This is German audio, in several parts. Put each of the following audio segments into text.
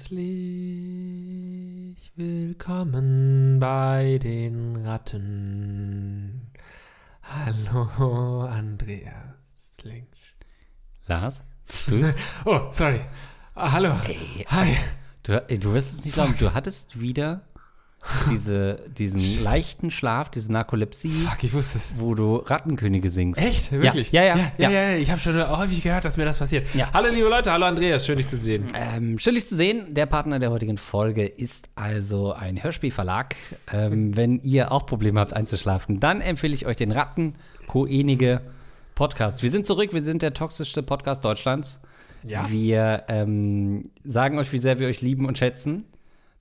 Herzlich willkommen bei den Ratten. Hallo, Andreas Links. Lars, bist du's? Oh, sorry. Ah, hallo. Ey, Hi. Du, ey, du wirst es nicht glauben, du hattest wieder diese, diesen leichten Schlaf, diese Narkolepsie, Fuck, ich wusste es. wo du Rattenkönige singst. Echt? Wirklich? Ja, ja, ja. ja. ja, ja, Ich habe schon häufig gehört, dass mir das passiert. Ja. Hallo, liebe Leute. Hallo, Andreas. Schön, dich zu sehen. Ähm, schön, dich zu sehen. Der Partner der heutigen Folge ist also ein Hörspielverlag. Ähm, wenn ihr auch Probleme habt einzuschlafen, dann empfehle ich euch den Rattenkoenige Podcast. Wir sind zurück, wir sind der toxischste Podcast Deutschlands. Ja. Wir ähm, sagen euch, wie sehr wir euch lieben und schätzen.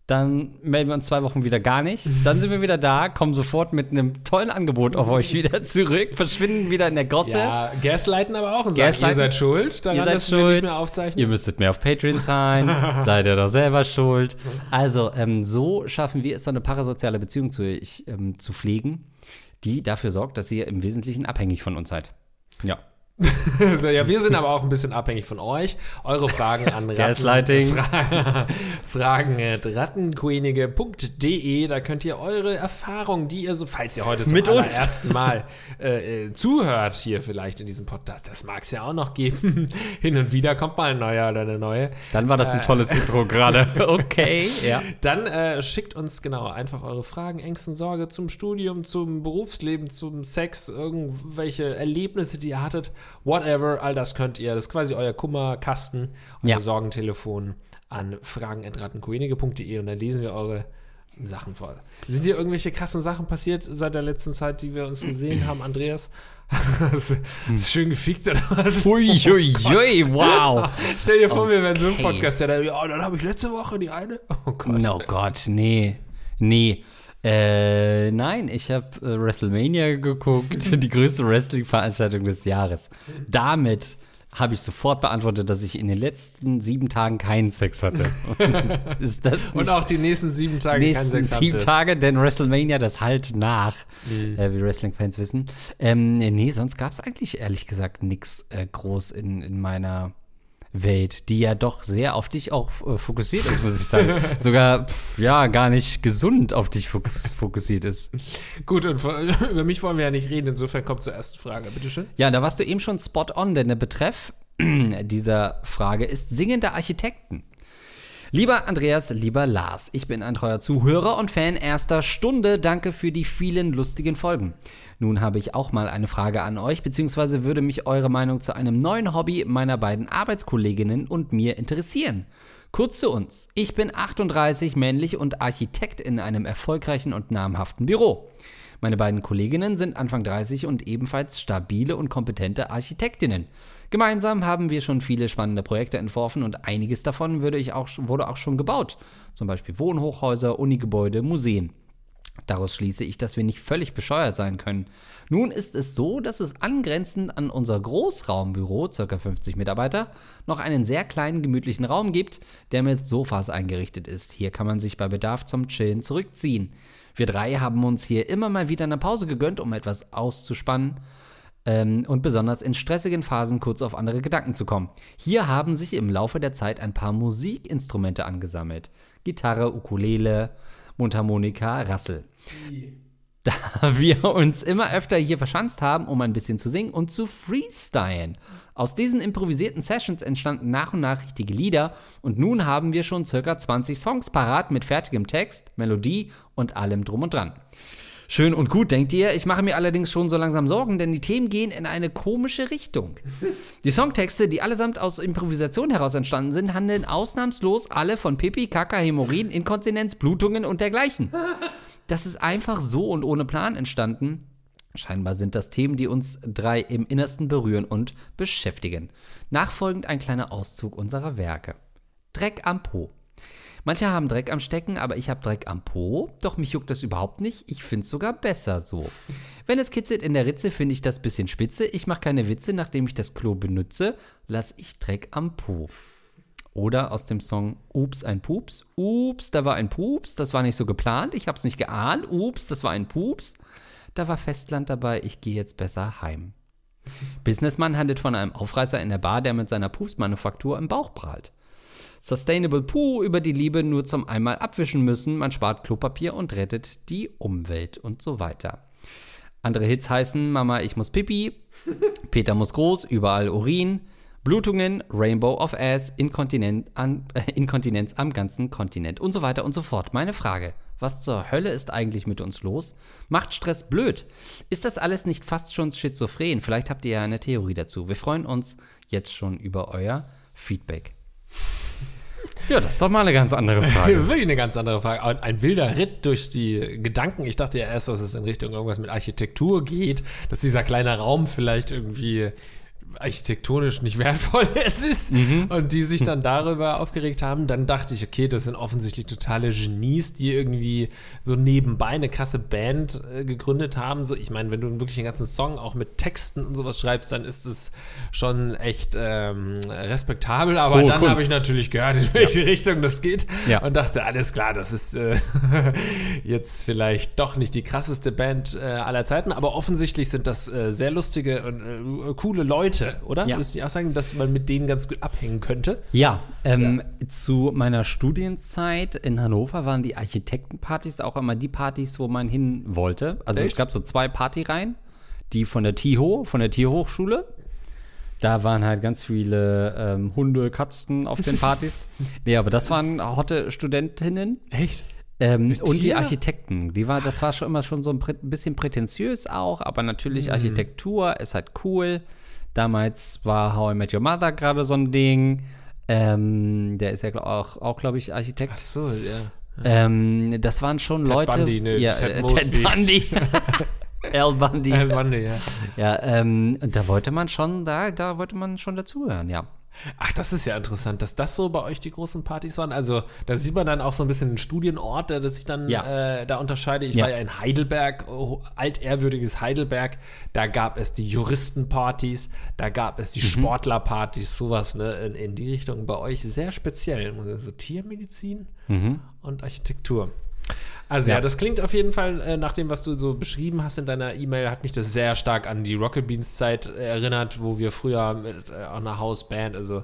Dann melden wir uns zwei Wochen wieder gar nicht. Dann sind wir wieder da, kommen sofort mit einem tollen Angebot auf euch wieder zurück, verschwinden wieder in der Gosse. Ja, Gaslighten aber auch und sagen, ihr seid schuld. Daran, Ihr seid dass wir nicht schuld. mehr aufzeichnen. Ihr müsstet mehr auf Patreon sein. seid ihr doch selber schuld. Also, ähm, so schaffen wir es, so eine parasoziale Beziehung zu euch ähm, zu pflegen, die dafür sorgt, dass ihr im Wesentlichen abhängig von uns seid. Ja. So, ja, wir sind aber auch ein bisschen abhängig von euch. Eure Fragen an Ratten. Fra Fragen at rattenkönige.de. Da könnt ihr eure Erfahrungen, die ihr so, falls ihr heute zum Mit allerersten Mal äh, äh, zuhört, hier vielleicht in diesem Podcast, das mag es ja auch noch geben. Hin und wieder kommt mal ein neuer oder eine neue. Dann war das ein tolles Intro gerade. Okay, ja. Dann äh, schickt uns genau einfach eure Fragen, Ängsten, Sorge zum Studium, zum Berufsleben, zum Sex, irgendwelche Erlebnisse, die ihr hattet, whatever, all das könnt ihr. Das ist quasi euer Kummerkasten, euer Ja. Sorgentelefon an fragen.rattenkoenige.de und dann lesen wir eure Sachen vor. Sind dir irgendwelche krassen Sachen passiert seit der letzten Zeit, die wir uns gesehen haben, Andreas? Hast du hast du schön gefickt oder was? Uiuiui, wow. Stell dir vor, wir wären so ein Okay. Podcast, der da, ja, dann habe ich letzte Woche die eine. Oh Gott. No Gott, nee. Nee. Äh, nein, ich habe äh, WrestleMania geguckt, die größte Wrestling-Veranstaltung des Jahres. Damit habe ich sofort beantwortet, dass ich in den letzten sieben Tagen keinen Sex hatte. Ist das Und auch die nächsten sieben Tage die nächsten Sex sieben hattest. Tage, denn WrestleMania, das halt nach, äh, wie Wrestling-Fans wissen. Ähm, nee, sonst gab es eigentlich ehrlich gesagt nichts äh, groß in, in meiner Welt, die ja doch sehr auf dich auch äh, fokussiert ist, muss ich sagen. Sogar, pff, ja, gar nicht gesund auf dich fokus fokussiert ist. Gut, und vor- über mich wollen wir ja nicht reden, insofern kommt zur ersten Frage. Bitteschön. Ja, da warst du eben schon spot on, denn der Betreff dieser Frage ist singende Architekten. Lieber Andreas, lieber Lars, ich bin ein treuer Zuhörer und Fan erster Stunde. Danke für die vielen lustigen Folgen. Nun habe ich auch mal eine Frage an euch, beziehungsweise würde mich eure Meinung zu einem neuen Hobby meiner beiden Arbeitskolleginnen und mir interessieren. Kurz zu uns. Ich bin 38, männlich und Architekt in einem erfolgreichen und namhaften Büro. Meine beiden Kolleginnen sind Anfang 30 und ebenfalls stabile und kompetente Architektinnen. Gemeinsam haben wir schon viele spannende Projekte entworfen und einiges davon würde ich auch, wurde auch schon gebaut. Zum Beispiel Wohnhochhäuser, Unigebäude, Museen. Daraus schließe ich, dass wir nicht völlig bescheuert sein können. Nun ist es so, dass es angrenzend an unser Großraumbüro, ca. 50 Mitarbeiter, noch einen sehr kleinen gemütlichen Raum gibt, der mit Sofas eingerichtet ist. Hier kann man sich bei Bedarf zum Chillen zurückziehen. Wir drei haben uns hier immer mal wieder eine Pause gegönnt, um etwas auszuspannen ähm, und besonders in stressigen Phasen kurz auf andere Gedanken zu kommen. Hier haben sich im Laufe der Zeit ein paar Musikinstrumente angesammelt. Gitarre, Ukulele, Mundharmonika, Rassel. Da wir uns immer öfter hier verschanzt haben, um ein bisschen zu singen und zu freestylen. Aus diesen improvisierten Sessions entstanden nach und nach richtige Lieder und nun haben wir schon circa 20 Songs parat mit fertigem Text, Melodie und allem drum und dran. Schön und gut, denkt ihr. Ich mache mir allerdings schon so langsam Sorgen, denn die Themen gehen in eine komische Richtung. Die Songtexte, die allesamt aus Improvisation heraus entstanden sind, handeln ausnahmslos alle von Pipi, Kaka, Hämorrhoiden, Inkontinenz, Blutungen und dergleichen. Das ist einfach so und ohne Plan entstanden. Scheinbar sind das Themen, die uns drei im Innersten berühren und beschäftigen. Nachfolgend ein kleiner Auszug unserer Werke. Dreck am Po. Manche haben Dreck am Stecken, aber ich habe Dreck am Po. Doch mich juckt das überhaupt nicht. Ich finde es sogar besser so. Wenn es kitzelt in der Ritze, finde ich das bisschen spitze. Ich mache keine Witze, nachdem ich das Klo benutze, lasse ich Dreck am Po. Oder aus dem Song Ups, ein Pups. Ups, da war ein Pups, das war nicht so geplant, ich hab's nicht geahnt. Ups, das war ein Pups. Da war Festland dabei, ich gehe jetzt besser heim. Businessman handelt von einem Aufreißer in der Bar, der mit seiner Pups-Manufaktur im Bauch prahlt. Sustainable Poo über die Liebe nur zum einmal abwischen müssen, man spart Klopapier und rettet die Umwelt und so weiter. Andere Hits heißen Mama, ich muss Pipi, Peter muss groß, überall Urin, Blutungen, Rainbow of Ass, Inkontinent an, äh, Inkontinenz am ganzen Kontinent und so weiter und so fort. Meine Frage, was zur Hölle ist eigentlich mit uns los? Macht Stress blöd? Ist das alles nicht fast schon schizophren? Vielleicht habt ihr ja eine Theorie dazu. Wir freuen uns jetzt schon über euer Feedback. Ja, das ist doch mal eine ganz andere Frage. wirklich eine ganz andere Frage. Ein- Ein wilder Ritt durch die Gedanken. Ich dachte ja erst, dass es in Richtung irgendwas mit Architektur geht, dass dieser kleine Raum vielleicht irgendwie architektonisch nicht wertvoll es ist und die sich dann darüber aufgeregt haben, dann dachte ich, okay, das sind offensichtlich totale Genies, die irgendwie so nebenbei eine krasse Band äh, gegründet haben. So, ich meine, wenn du wirklich einen ganzen Song auch mit Texten und sowas schreibst, dann ist es schon echt ähm, respektabel. Aber Hohe dann habe ich natürlich gehört, in welche Richtung das geht Ja. und dachte, alles klar, das ist äh, jetzt vielleicht doch nicht die krasseste Band äh, aller Zeiten, aber offensichtlich sind das äh, sehr lustige und äh, coole Leute, oder? Ja. Würdest du nicht auch sagen, dass man mit denen ganz gut abhängen könnte? Ja, ähm, zu meiner Studienzeit in Hannover waren die Architektenpartys auch immer die Partys, wo man hin wollte. Also es Echt? gab so zwei Partyreihen, die von der TIHO, von der Tierhochschule. Da waren halt ganz viele ähm, Hunde, Katzen auf den Partys. nee, aber das waren hotte Studentinnen. Echt? Ähm, und die? Architekten, die war, das war schon immer schon so ein bisschen prätentiös auch, aber natürlich Mhm. Architektur ist halt cool. Damals war How I Met Your Mother gerade so ein Ding. Ähm, der ist ja auch, auch glaube ich, Architekt. Ach so, ja. Ähm, das waren schon Leute. Bundy, ne, ja, Ted äh. Ted Bundy. Al Bundy. Al Bundy, ja. Ja, ähm, und da wollte man schon, da, da wollte man schon dazugehören, ja. Ach, das ist ja interessant, dass das so bei euch die großen Partys waren. Also, da sieht man dann auch so ein bisschen einen Studienort, der sich dann Ja. äh, da unterscheidet. Ich Ja. war ja in Heidelberg, oh, altehrwürdiges Heidelberg. Da gab es die Juristenpartys, da gab es die Mhm. Sportlerpartys, sowas ne, in, in die Richtung. Bei euch sehr speziell. So Tiermedizin und Architektur. Also ja. Ja. das klingt auf jeden Fall äh, nach dem, was du so beschrieben hast in deiner E-Mail, hat mich das sehr stark an die Rocket Beans Zeit äh, erinnert, wo wir früher mit äh, einer Hausband, also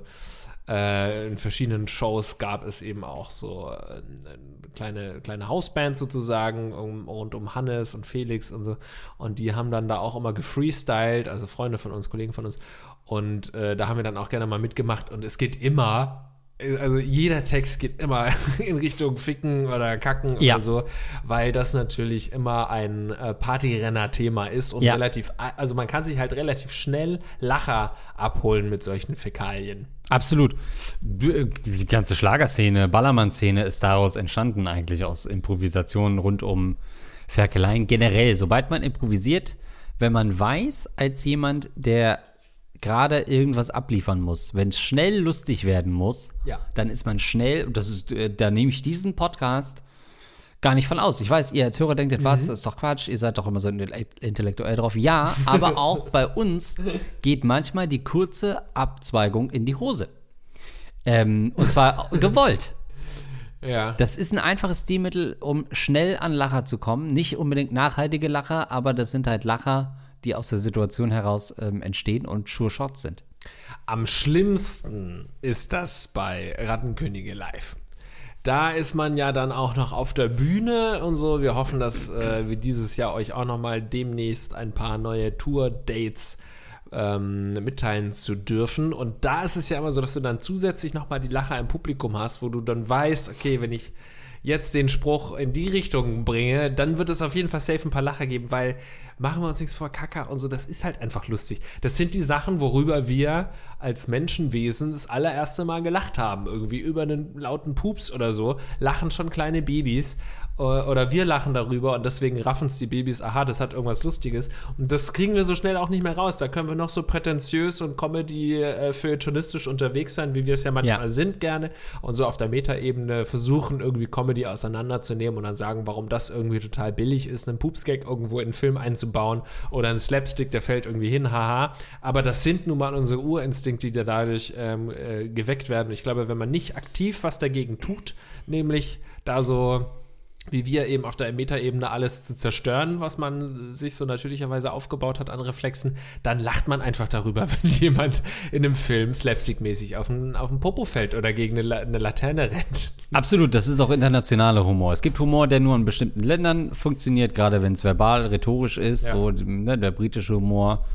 äh, in verschiedenen Shows gab es eben auch so äh, eine kleine, kleine Hausband sozusagen um, rund um Hannes und Felix und so. Und die haben dann da auch immer gefreestylt, also Freunde von uns, Kollegen von uns. Und äh, da haben wir dann auch gerne mal mitgemacht. Und es geht immer also jeder Text geht immer in Richtung Ficken oder Kacken Ja. oder so, weil das natürlich immer ein äh, Partyrenner-Thema ist und Ja. relativ, also man kann sich halt relativ schnell Lacher abholen mit solchen Fäkalien. Absolut. Äh, Die ganze Schlagerszene, Ballermann-Szene ist daraus entstanden, eigentlich aus Improvisationen rund um Ferkeleien. Generell, sobald man improvisiert, wenn man weiß, als jemand, der gerade irgendwas abliefern muss, wenn es schnell lustig werden muss, Ja. dann ist man schnell, und das ist, äh, da nehme ich diesen Podcast gar nicht von aus. Ich weiß, ihr als Hörer denkt, was, das ist doch Quatsch, ihr seid doch immer so intellektuell drauf. Ja, aber auch bei uns geht manchmal die kurze Abzweigung in die Hose. Ähm, und zwar gewollt. Ja. Das ist ein einfaches Stilmittel, um schnell an Lacher zu kommen. Nicht unbedingt nachhaltige Lacher, aber das sind halt Lacher, die aus der Situation heraus ähm, entstehen und Sure Shots sind. Am schlimmsten ist das bei Rattenkönige live. Da ist man ja dann auch noch auf der Bühne und so. Wir hoffen, dass äh, wir dieses Jahr euch auch noch mal demnächst ein paar neue Tour-Dates ähm, mitteilen zu dürfen. Und da ist es ja immer so, dass du dann zusätzlich noch mal die Lacher im Publikum hast, wo du dann weißt, okay, wenn ich jetzt den Spruch in die Richtung bringe, dann wird es auf jeden Fall safe ein paar Lacher geben, weil machen wir uns nichts vor, Kacker und so, das ist halt einfach lustig. Das sind die Sachen, worüber wir als Menschenwesen das allererste Mal gelacht haben. Irgendwie über einen lauten Pups oder so, lachen schon kleine Babys äh, oder wir lachen darüber und deswegen raffen es die Babys, aha, das hat irgendwas Lustiges. Und das kriegen wir so schnell auch nicht mehr raus. Da können wir noch so prätentiös und Comedy-feuilletonistisch unterwegs sein, wie wir es ja manchmal Ja. sind gerne und so auf der Metaebene versuchen, irgendwie Comedy Comedy auseinanderzunehmen und dann sagen, warum das irgendwie total billig ist, einen Pupsgag irgendwo in einen Film einzubauen oder einen Slapstick, der fällt irgendwie hin, haha. Aber das sind nun mal unsere Urinstinkte, die dadurch ähm, äh, geweckt werden. Ich glaube, wenn man nicht aktiv was dagegen tut, nämlich da so wie wir eben auf der Metaebene alles zu zerstören, was man sich so natürlicherweise aufgebaut hat an Reflexen, dann lacht man einfach darüber, wenn jemand in einem Film slapstick-mäßig auf den, auf den Popo fällt oder gegen eine, eine Laterne rennt. Absolut, das ist auch internationaler Humor. Es gibt Humor, der nur in bestimmten Ländern funktioniert, gerade wenn es verbal, rhetorisch ist, Ja. so ne, der britische Humor,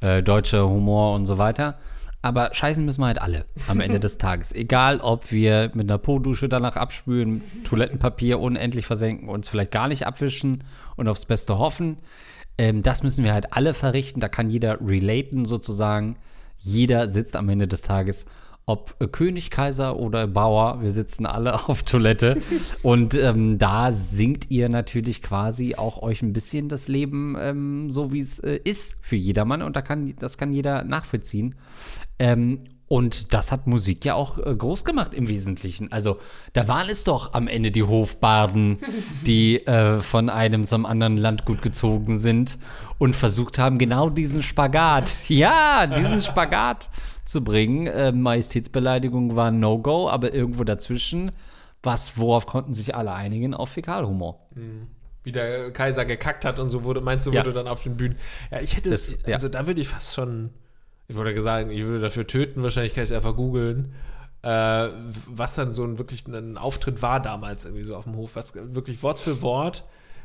äh, deutscher Humor und so weiter. Aber scheißen müssen wir halt alle am Ende des Tages. Egal, ob wir mit einer Po-Dusche danach abspülen, Toilettenpapier unendlich versenken, uns vielleicht gar nicht abwischen und aufs Beste hoffen. Ähm, das müssen wir halt alle verrichten. Da kann jeder relaten sozusagen. Jeder sitzt am Ende des Tages, ob König, Kaiser oder Bauer, wir sitzen alle auf Toilette. und ähm, da singt ihr natürlich quasi auch euch ein bisschen das Leben ähm, so, wie es äh, ist für jedermann. Und da kann, das kann jeder nachvollziehen. Ähm, und das hat Musik ja auch äh, groß gemacht im Wesentlichen. Also da waren es doch am Ende die Hofbarden, die äh, von einem zum anderen Landgut gezogen sind und versucht haben, genau diesen Spagat, ja, diesen Spagat zu bringen. Äh, Majestätsbeleidigung war ein No-Go, aber irgendwo dazwischen, was, worauf konnten sich alle einigen? Auf Fäkalhumor. Wie der Kaiser gekackt hat und so wurde, meinst du, Ja. wurde dann auf den Bühnen. Ja, ich hätte Das- es, ja. also da würde ich fast schon, ich würde sagen, ich würde dafür töten, wahrscheinlich kann ich es einfach googeln, äh, was dann so ein wirklich ein Auftritt war damals irgendwie so auf dem Hof, was wirklich Wort für Wort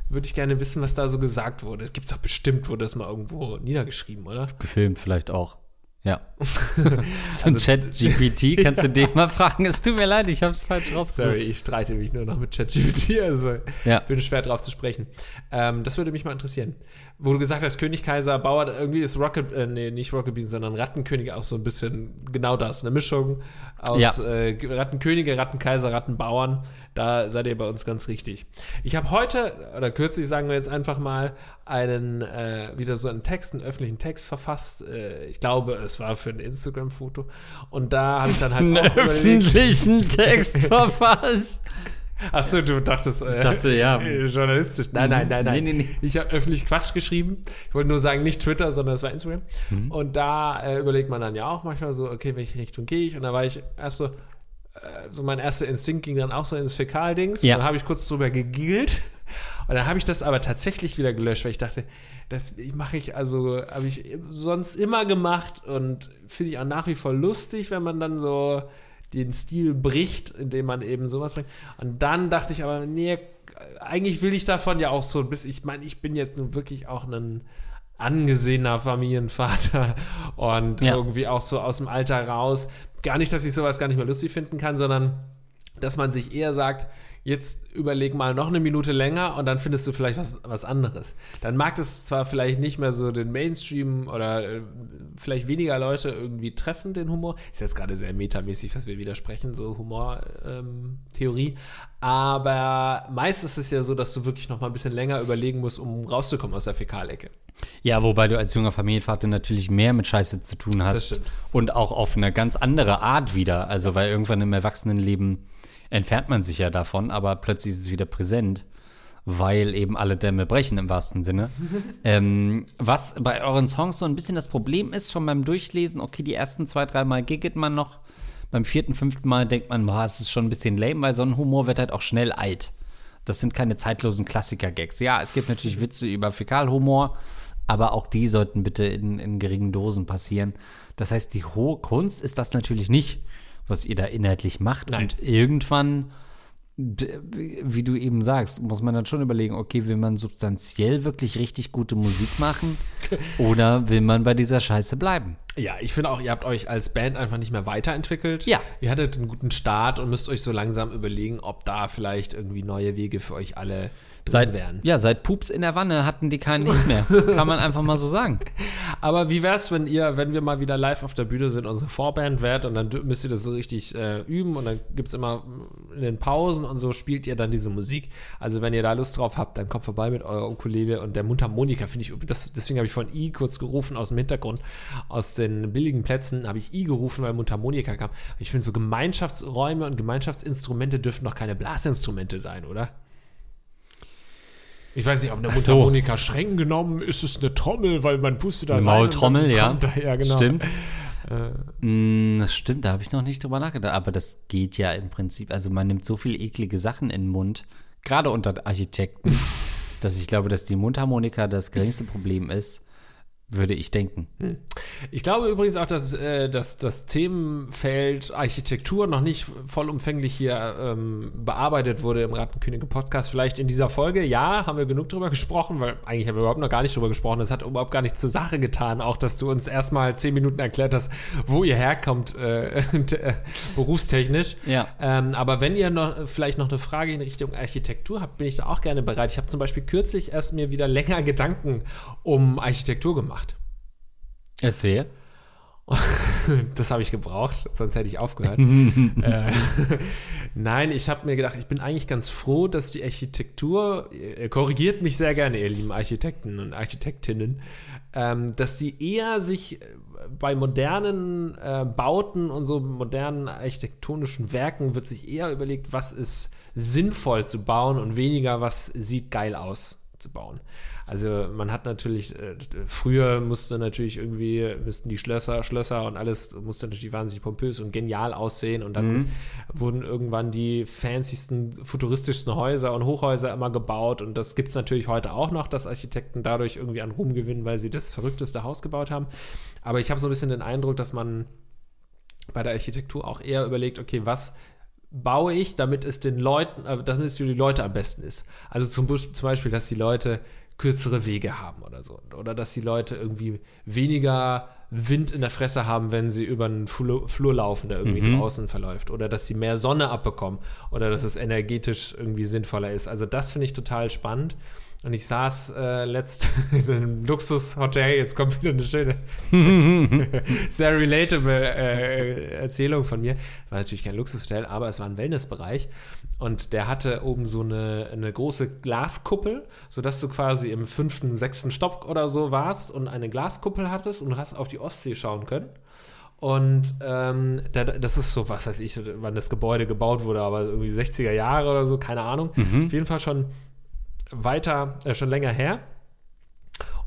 würde ich gerne wissen, was da so gesagt wurde. Gibt es doch bestimmt, wurde das mal irgendwo niedergeschrieben, oder? Gefilmt vielleicht auch. Ja. so ein Chat-GPT, kannst du den mal fragen? Es tut mir leid, ich habe es falsch rausgesucht. Sorry, ich streite mich nur noch mit ChatGPT, also Ja. bin schwer drauf zu sprechen. Ähm, das würde mich mal interessieren. Wo du gesagt hast, König, Kaiser, Bauer, irgendwie ist Rocket, äh, nee, nicht Rocket Beans, sondern Rattenkönig auch so ein bisschen genau das, eine Mischung aus Ja. äh, Rattenkönige, Rattenkaiser, Rattenbauern. Da seid ihr bei uns ganz richtig. Ich habe heute, oder kürzlich sagen wir jetzt einfach mal, einen, äh, wieder so einen Text, einen öffentlichen Text verfasst. Äh, ich glaube, es war für ein Instagram-Foto. Und da habe ich dann halt Einen auch öffentlichen Text verfasst. Achso, du dachtest, äh, dachte, ja. äh, journalistisch. Nein, nein, nein, nein. Nee, nee, nee. Ich habe öffentlich Quatsch geschrieben. Ich wollte nur sagen, nicht Twitter, sondern es war Instagram. Mhm. Und da äh, überlegt man dann ja auch manchmal so, okay, welche Richtung gehe ich? Und da war ich erst so, äh, so mein erster Instinkt ging dann auch so ins Fäkaldings. Ja. Und dann habe ich kurz drüber gegiggelt. Und dann habe ich das aber tatsächlich wieder gelöscht, weil ich dachte, das mache ich also, habe ich sonst immer gemacht und finde ich auch nach wie vor lustig, wenn man dann so den Stil bricht, indem man eben sowas bringt. Und dann dachte ich aber, nee, eigentlich will ich davon ja auch so, bis ich meine, ich bin jetzt nun wirklich auch ein angesehener Familienvater und Ja. irgendwie auch so aus dem Alter raus. Gar nicht, dass ich sowas gar nicht mehr lustig finden kann, sondern dass man sich eher sagt, jetzt überleg mal noch eine Minute länger und dann findest du vielleicht was, was anderes. Dann mag das zwar vielleicht nicht mehr so den Mainstream oder äh, vielleicht weniger Leute irgendwie treffen, den Humor. Ist jetzt gerade sehr metamäßig, was wir widersprechen, so Humor-Theorie. Aber meist ist es ja so, dass du wirklich noch mal ein bisschen länger überlegen musst, um rauszukommen aus der Fäkalecke. Ja, wobei du als junger Familienvater natürlich mehr mit Scheiße zu tun hast. Und auch auf eine ganz andere Art wieder. Also, weil irgendwann im Erwachsenenleben entfernt man sich ja davon, aber plötzlich ist es wieder präsent, weil eben alle Dämme brechen im wahrsten Sinne. ähm, was bei euren Songs so ein bisschen das Problem ist, schon beim Durchlesen, okay, die ersten zwei, drei Mal giggelt man noch. Beim vierten, fünften Mal denkt man, boah, es ist schon ein bisschen lame, weil so ein Humor wird halt auch schnell alt. Das sind keine zeitlosen Klassiker-Gags. Ja, es gibt natürlich Witze über Fäkalhumor, aber auch die sollten bitte in, in geringen Dosen passieren. Das heißt, die hohe Kunst ist das natürlich nicht, was ihr da inhaltlich macht. Nein. Und irgendwann, wie du eben sagst, muss man dann schon überlegen, okay, will man substanziell wirklich richtig gute Musik machen oder will man bei dieser Scheiße bleiben? Ja, ich finde auch, ihr habt euch als Band einfach nicht mehr weiterentwickelt. Ja. Ihr hattet einen guten Start und müsst euch so langsam überlegen, ob da vielleicht irgendwie neue Wege für euch alle drin Seit, wären. ja, seit Pups in der Wanne hatten die keinen Hit mehr. Kann man einfach mal so sagen. Aber wie wär's, wenn ihr, wenn wir mal wieder live auf der Bühne sind, unsere Vorband wärt und dann müsst ihr das so richtig äh, üben und dann gibt's immer in den Pausen und so spielt ihr dann diese Musik. Also wenn ihr da Lust drauf habt, dann kommt vorbei mit eurer Ukulele und der Mundharmonika finde ich, das, deswegen habe ich von I kurz gerufen aus dem Hintergrund, aus den billigen Plätzen habe ich I gerufen, weil Mundharmonika kam. Ich finde so Gemeinschaftsräume und Gemeinschaftsinstrumente dürfen doch keine Blasinstrumente sein, oder? Ich weiß nicht, ob eine so. Mundharmonika streng genommen ist es eine Trommel, weil man pustet da Eine rein Maultrommel, ja. Da, ja, genau. Stimmt. Mm, das stimmt, da habe ich noch nicht drüber nachgedacht. Aber das geht ja im Prinzip. Also man nimmt so viele eklige Sachen in den Mund, gerade unter Architekten, dass ich glaube, dass die Mundharmonika das geringste Problem ist, würde ich denken. Ich glaube übrigens auch, dass, äh, dass das Themenfeld Architektur noch nicht vollumfänglich hier ähm, bearbeitet wurde im Rattenkönige Podcast. Vielleicht in dieser Folge, ja, haben wir genug drüber gesprochen, weil eigentlich haben wir überhaupt noch gar nicht drüber gesprochen. Das hat überhaupt gar nichts zur Sache getan, auch dass du uns erstmal zehn Minuten erklärt hast, wo ihr herkommt, äh, äh, berufstechnisch. Ja. Ähm, aber wenn ihr noch vielleicht noch eine Frage in Richtung Architektur habt, bin ich da auch gerne bereit. Ich habe zum Beispiel kürzlich erst mir wieder länger Gedanken um Architektur gemacht. Erzähl. Das habe ich gebraucht, sonst hätte ich aufgehört. äh, nein, ich habe mir gedacht, ich bin eigentlich ganz froh, dass die Architektur, äh, korrigiert mich sehr gerne, ihr lieben Architekten und Architektinnen, ähm, dass die eher sich äh, bei modernen äh, Bauten und so modernen architektonischen Werken wird sich eher überlegt, was ist sinnvoll zu bauen und weniger, was sieht geil aus zu bauen. Also man hat natürlich, äh, früher musste natürlich irgendwie, müssten die Schlösser, Schlösser und alles musste natürlich wahnsinnig pompös und genial aussehen und dann wurden irgendwann die fancysten, futuristischsten Häuser und Hochhäuser immer gebaut und das gibt es natürlich heute auch noch, dass Architekten dadurch irgendwie an Ruhm gewinnen, weil sie das verrückteste Haus gebaut haben. Aber ich habe so ein bisschen den Eindruck, dass man bei der Architektur auch eher überlegt, okay, was baue ich, damit es den Leuten, äh, damit es für die Leute am besten ist. Also zum, zum Beispiel, dass die Leute kürzere Wege haben oder so. Oder dass die Leute irgendwie weniger Wind in der Fresse haben, wenn sie über einen Flur, Flur laufen, der irgendwie draußen verläuft. Oder dass sie mehr Sonne abbekommen. Oder dass es energetisch irgendwie sinnvoller ist. Also das finde ich total spannend. Und ich saß äh, letzt in einem Luxushotel, jetzt kommt wieder eine schöne, sehr relatable äh, Erzählung von mir. War natürlich kein Luxushotel, aber es war ein Wellnessbereich. Und der hatte oben so eine, eine große Glaskuppel, sodass du quasi im fünften, sechsten Stock oder so warst und eine Glaskuppel hattest und du hast auf die Ostsee schauen können. Und ähm, da, das ist so, was weiß ich, wann das Gebäude gebaut wurde, aber irgendwie 60er Jahre oder so, keine Ahnung. Auf jeden Fall schon weiter, äh, schon länger her.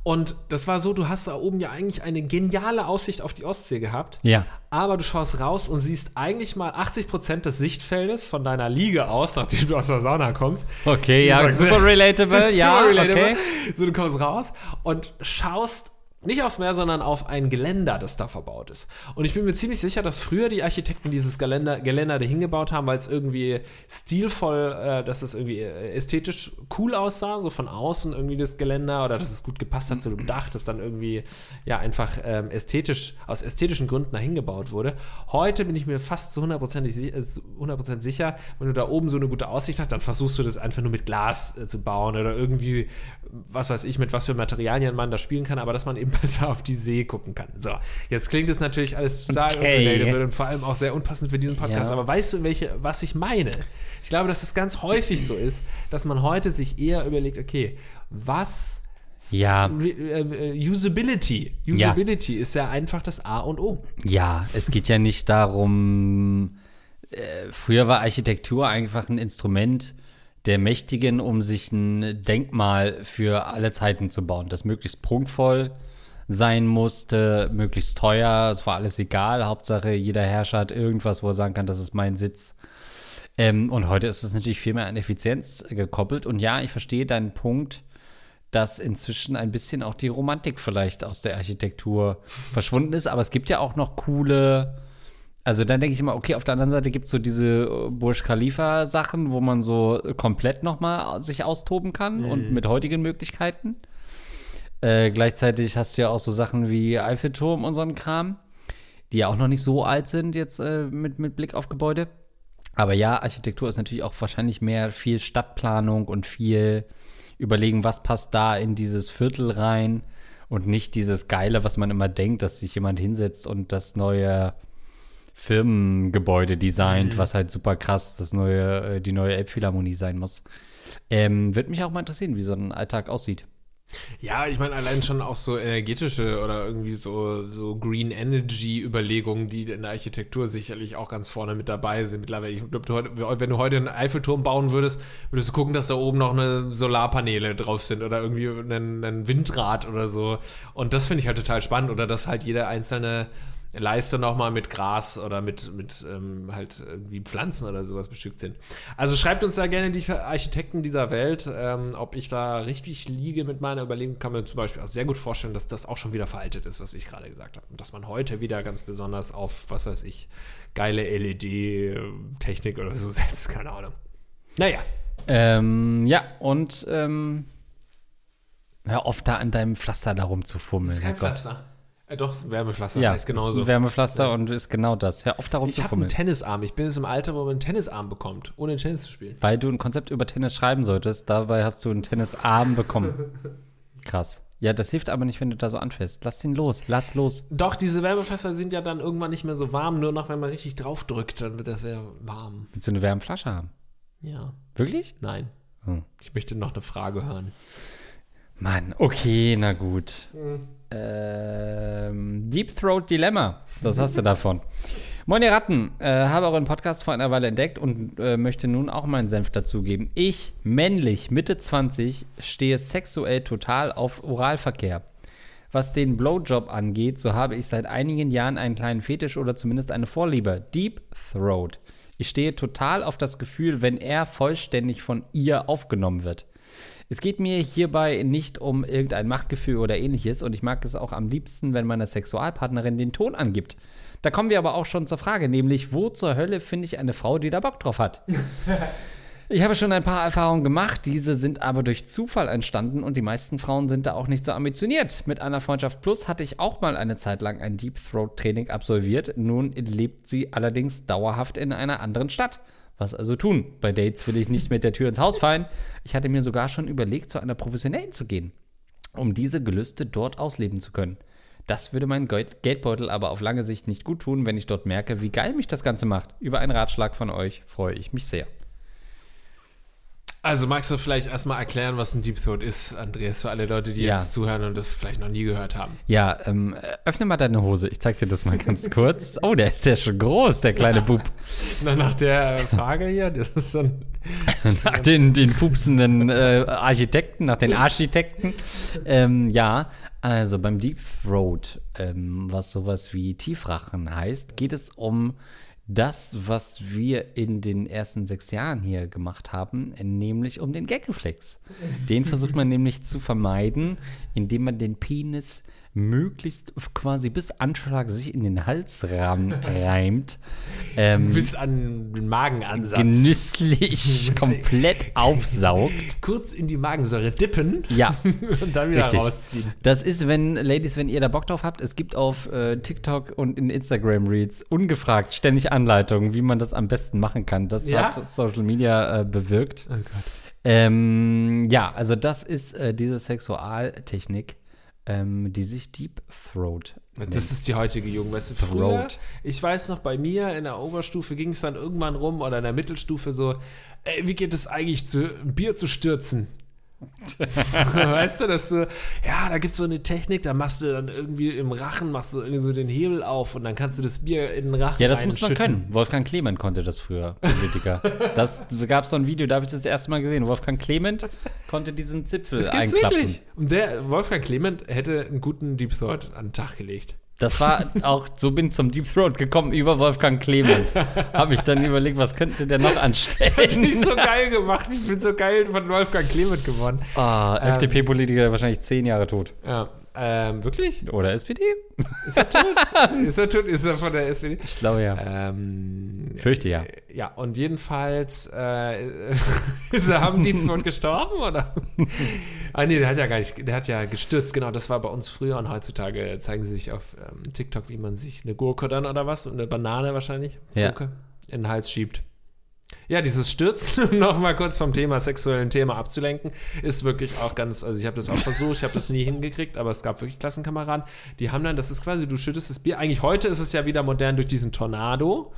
Und das war so, du hast da oben ja eigentlich eine geniale Aussicht auf die Ostsee gehabt. Ja. Aber du schaust raus und siehst eigentlich mal 80% des Sichtfeldes von deiner Liege aus, nachdem du aus der Sauna kommst. Okay, ja, Ich sag, super relatable, Super ja, relatable. okay. So, du kommst raus und schaust nicht aufs Meer, sondern auf ein Geländer, das da verbaut ist. Und ich bin mir ziemlich sicher, dass früher die Architekten dieses Geländer, Geländer dahin gebaut haben, weil es irgendwie stilvoll, äh, dass es irgendwie äh, ästhetisch cool aussah, so von außen irgendwie das Geländer oder dass es gut gepasst hat zu dem Dach, das dann irgendwie ja einfach ähm, ästhetisch, aus ästhetischen Gründen dahin gebaut wurde. Heute bin ich mir fast zu 100%, si- äh, zu 100 sicher, wenn du da oben so eine gute Aussicht hast, dann versuchst du das einfach nur mit Glas äh, zu bauen oder irgendwie, was weiß ich, mit was für Materialien man da spielen kann, aber dass man eben besser auf die See gucken kann. So, jetzt klingt es natürlich alles total Okay. und vor allem auch sehr unpassend für diesen Podcast, Ja. aber weißt du, welche, was ich meine? Ich glaube, dass es ganz häufig so ist, dass man heute sich eher überlegt, okay, was Ja, Re äh, Usability. Ja. Usability ist ja einfach das A und O. ja, es geht ja nicht darum, äh, früher war Architektur einfach ein Instrument der Mächtigen, um sich ein Denkmal für alle Zeiten zu bauen, das möglichst prunkvoll sein musste, möglichst teuer, es war alles egal, Hauptsache jeder Herrscher hat irgendwas, wo er sagen kann, das ist mein Sitz. Ähm, und heute ist es natürlich viel mehr an Effizienz gekoppelt. Und ja, ich verstehe deinen Punkt, dass inzwischen ein bisschen auch die Romantik vielleicht aus der Architektur verschwunden ist. Aber es gibt ja auch noch coole. Also dann denke ich immer, okay, auf der anderen Seite gibt es so diese äh, Burj Khalifa-Sachen, wo man so komplett nochmal sich austoben kann und mit heutigen Möglichkeiten. Äh, gleichzeitig hast du ja auch so Sachen wie Eiffelturm und so einen Kram, die ja auch noch nicht so alt sind jetzt äh, mit, mit Blick auf Gebäude. Aber ja, Architektur ist natürlich auch wahrscheinlich mehr viel Stadtplanung und viel überlegen, was passt da in dieses Viertel rein und nicht dieses Geile, was man immer denkt, dass sich jemand hinsetzt und das neue Firmengebäude designt, Mhm. was halt super krass das neue, äh, die neue Elbphilharmonie sein muss. Ähm, Würde mich auch mal interessieren, wie so ein Alltag aussieht. Ja, ich meine, allein schon auch so energetische oder irgendwie so, so Green Energy-Überlegungen, die in der Architektur sicherlich auch ganz vorne mit dabei sind. Mittlerweile, ich glaube, wenn du heute einen Eiffelturm bauen würdest, würdest du gucken, dass da oben noch eine Solarpaneele drauf sind oder irgendwie ein, ein Windrad oder so. Und das finde ich halt total spannend. Oder dass halt jede einzelne Leiste nochmal mit Gras oder mit, mit ähm, halt irgendwie Pflanzen oder sowas bestückt sind. Also schreibt uns da gerne die Architekten dieser Welt, ähm, ob ich da richtig liege mit meiner Überlegung. Kann mir zum Beispiel auch sehr gut vorstellen, dass das auch schon wieder veraltet ist, was ich gerade gesagt habe. Und dass man heute wieder ganz besonders auf, was weiß ich, geile LED-Technik oder so setzt. Keine Ahnung. Naja. Ähm, ja, und ähm, hör auf, da an deinem Pflaster da rumzufummeln. Herrgott. Äh, doch, ist ein Wärmepflaster. Ja, ist genauso. ein Wärmepflaster und ist genau das. Hör auf, da ich habe einen. Tennisarm. Ich bin jetzt im Alter, wo man einen Tennisarm bekommt, ohne Tennis zu spielen. Weil du ein Konzept über Tennis schreiben solltest, dabei hast du einen Tennisarm bekommen. Krass. Ja, das hilft aber nicht, wenn du da so anfährst. Lass den los, lass los. Doch, diese Wärmefässer sind ja dann irgendwann nicht mehr so warm, nur noch wenn man richtig drauf drückt, dann wird das sehr warm. Willst du eine Wärmflasche haben? Ja. Wirklich? Nein. Hm. Ich möchte noch eine Frage hören. Mann, okay, na gut. Ähm, Deep Throat Dilemma. Das hast du davon. Moin, ihr Ratten. Äh, habe euren Podcast vor einer Weile entdeckt und äh, möchte nun auch meinen Senf dazugeben. Ich, männlich, Mitte 20, stehe sexuell total auf Oralverkehr. Was den Blowjob angeht, so habe ich seit einigen Jahren einen kleinen Fetisch oder zumindest eine Vorliebe. Deep Throat. Ich stehe total auf das Gefühl, wenn er vollständig von ihr aufgenommen wird. Es geht mir hierbei nicht um irgendein Machtgefühl oder ähnliches und ich mag es auch am liebsten, wenn meine Sexualpartnerin den Ton angibt. Da kommen wir aber auch schon zur Frage, nämlich wo zur Hölle finde ich eine Frau, die da Bock drauf hat? Ich habe schon ein paar Erfahrungen gemacht, diese sind aber durch Zufall entstanden und die meisten Frauen sind da auch nicht so ambitioniert. Mit einer Freundschaft Plus hatte ich auch mal eine Zeit lang ein Deep Throat Training absolviert, nun lebt sie allerdings dauerhaft in einer anderen Stadt. Was also tun? Bei Dates will ich nicht mit der Tür ins Haus fallen. Ich hatte mir sogar schon überlegt, zu einer professionellen zu gehen, um diese Gelüste dort ausleben zu können. Das würde meinen Geld- Geldbeutel aber auf lange Sicht nicht gut tun, wenn ich dort merke, wie geil mich das Ganze macht. Über einen Ratschlag von euch freue ich mich sehr. Also magst du vielleicht erstmal erklären, was ein Deep Throat ist, Andreas, für alle Leute, die Ja. jetzt zuhören und das vielleicht noch nie gehört haben. Ja, ähm, öffne mal deine Hose. Ich zeig dir das mal ganz kurz. Oh, der ist ja schon groß, der kleine Bub. Na, nach der Frage hier, das ist schon. Nach den, den pupsenden äh, Architekten, nach den Architekten. Ähm, ja, also beim Deep Throat, ähm, was sowas wie Tiefrachen heißt, geht es um das, was wir in den ersten sechs Jahren hier gemacht haben, nämlich um den Gagreflex. Den versucht man nämlich zu vermeiden, indem man den Penis möglichst quasi bis Anschlag sich in den Halsrahmen reimt. Ähm, Bis an den Magenansatz. genüsslich komplett aufsaugt. Kurz in die Magensäure dippen Ja, und dann wieder richtig. rausziehen. Das ist, wenn, Ladies, wenn ihr da Bock drauf habt, es gibt auf äh, TikTok und in Instagram Reads ungefragt ständig Anleitungen, wie man das am besten machen kann. Das Ja? hat Social Media äh, bewirkt. Oh Gott. Ähm, ja, also das ist äh, diese Sexualtechnik, ähm, die sich Deep Throat nennt. Das ist die heutige Jugend. Weißt du, früher, Throat. ich weiß noch, bei mir in der Oberstufe ging es dann irgendwann rum oder in der Mittelstufe so, ey, wie geht es eigentlich, zu, ein Bier zu stürzen? weißt du, dass du, ja, da gibt es so eine Technik, da machst du dann irgendwie im Rachen, machst du irgendwie so den Hebel auf und dann kannst du das Bier in den Rachen Ja, das muss man können. Wolfgang Clement konnte das früher, Politiker. das gab so ein Video, da habe ich das erste Mal gesehen. Wolfgang Clement konnte diesen Zipfel Das gibt's einklappen. wirklich. Und der Wolfgang Clement hätte einen guten Deep Thought an den Tag gelegt. Das war auch, so bin ich zum Deep Throat gekommen über Wolfgang Clement. Habe ich dann überlegt, was könnte der noch anstellen? Nicht so geil gemacht. Ich bin so geil von Wolfgang Clement geworden. Ah, Ähm. FDP-Politiker wahrscheinlich zehn Jahre tot. Ja. Ähm, wirklich? Oder SPD? Ist er tot? ist er tot? Ist er von der SPD? Ich glaube ja. Ähm, Fürchte ja. ja, und jedenfalls äh, ist er am Deep Throat gestorben, oder? ah, nee, der hat ja gar nicht, der hat ja gestürzt, genau, das war bei uns früher und heutzutage zeigen sie sich auf ähm, TikTok, wie man sich eine Gurke dann oder was, eine Banane wahrscheinlich, Ja. Gurke, in den Hals schiebt. Ja, dieses Stürzen, um nochmal kurz vom Thema sexuellen Thema abzulenken, ist wirklich auch ganz, also ich habe das auch versucht, ich habe das nie hingekriegt, aber es gab wirklich Klassenkameraden, die haben dann, das ist quasi, du schüttest das Bier, eigentlich heute ist es ja wieder modern durch diesen Tornado,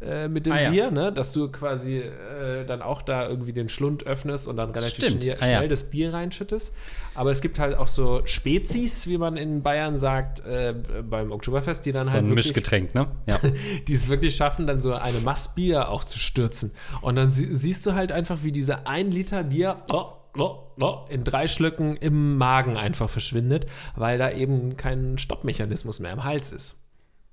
äh, mit dem Ah, ja. Bier, ne? dass du quasi äh, dann auch da irgendwie den Schlund öffnest und dann relativ Stimmt. schnell, Ah, schnell ja. das Bier reinschüttest. Aber es gibt halt auch so Spezies, wie man in Bayern sagt, äh, beim Oktoberfest, die dann so halt ein wirklich Mischgetränk, ne? Ja. die es wirklich schaffen, dann so eine Mass Bier auch zu stürzen. Und dann sie siehst du halt einfach, wie diese ein Liter Bier oh, oh, oh, in drei Schlücken im Magen einfach verschwindet, weil da eben kein Stoppmechanismus mehr im Hals ist.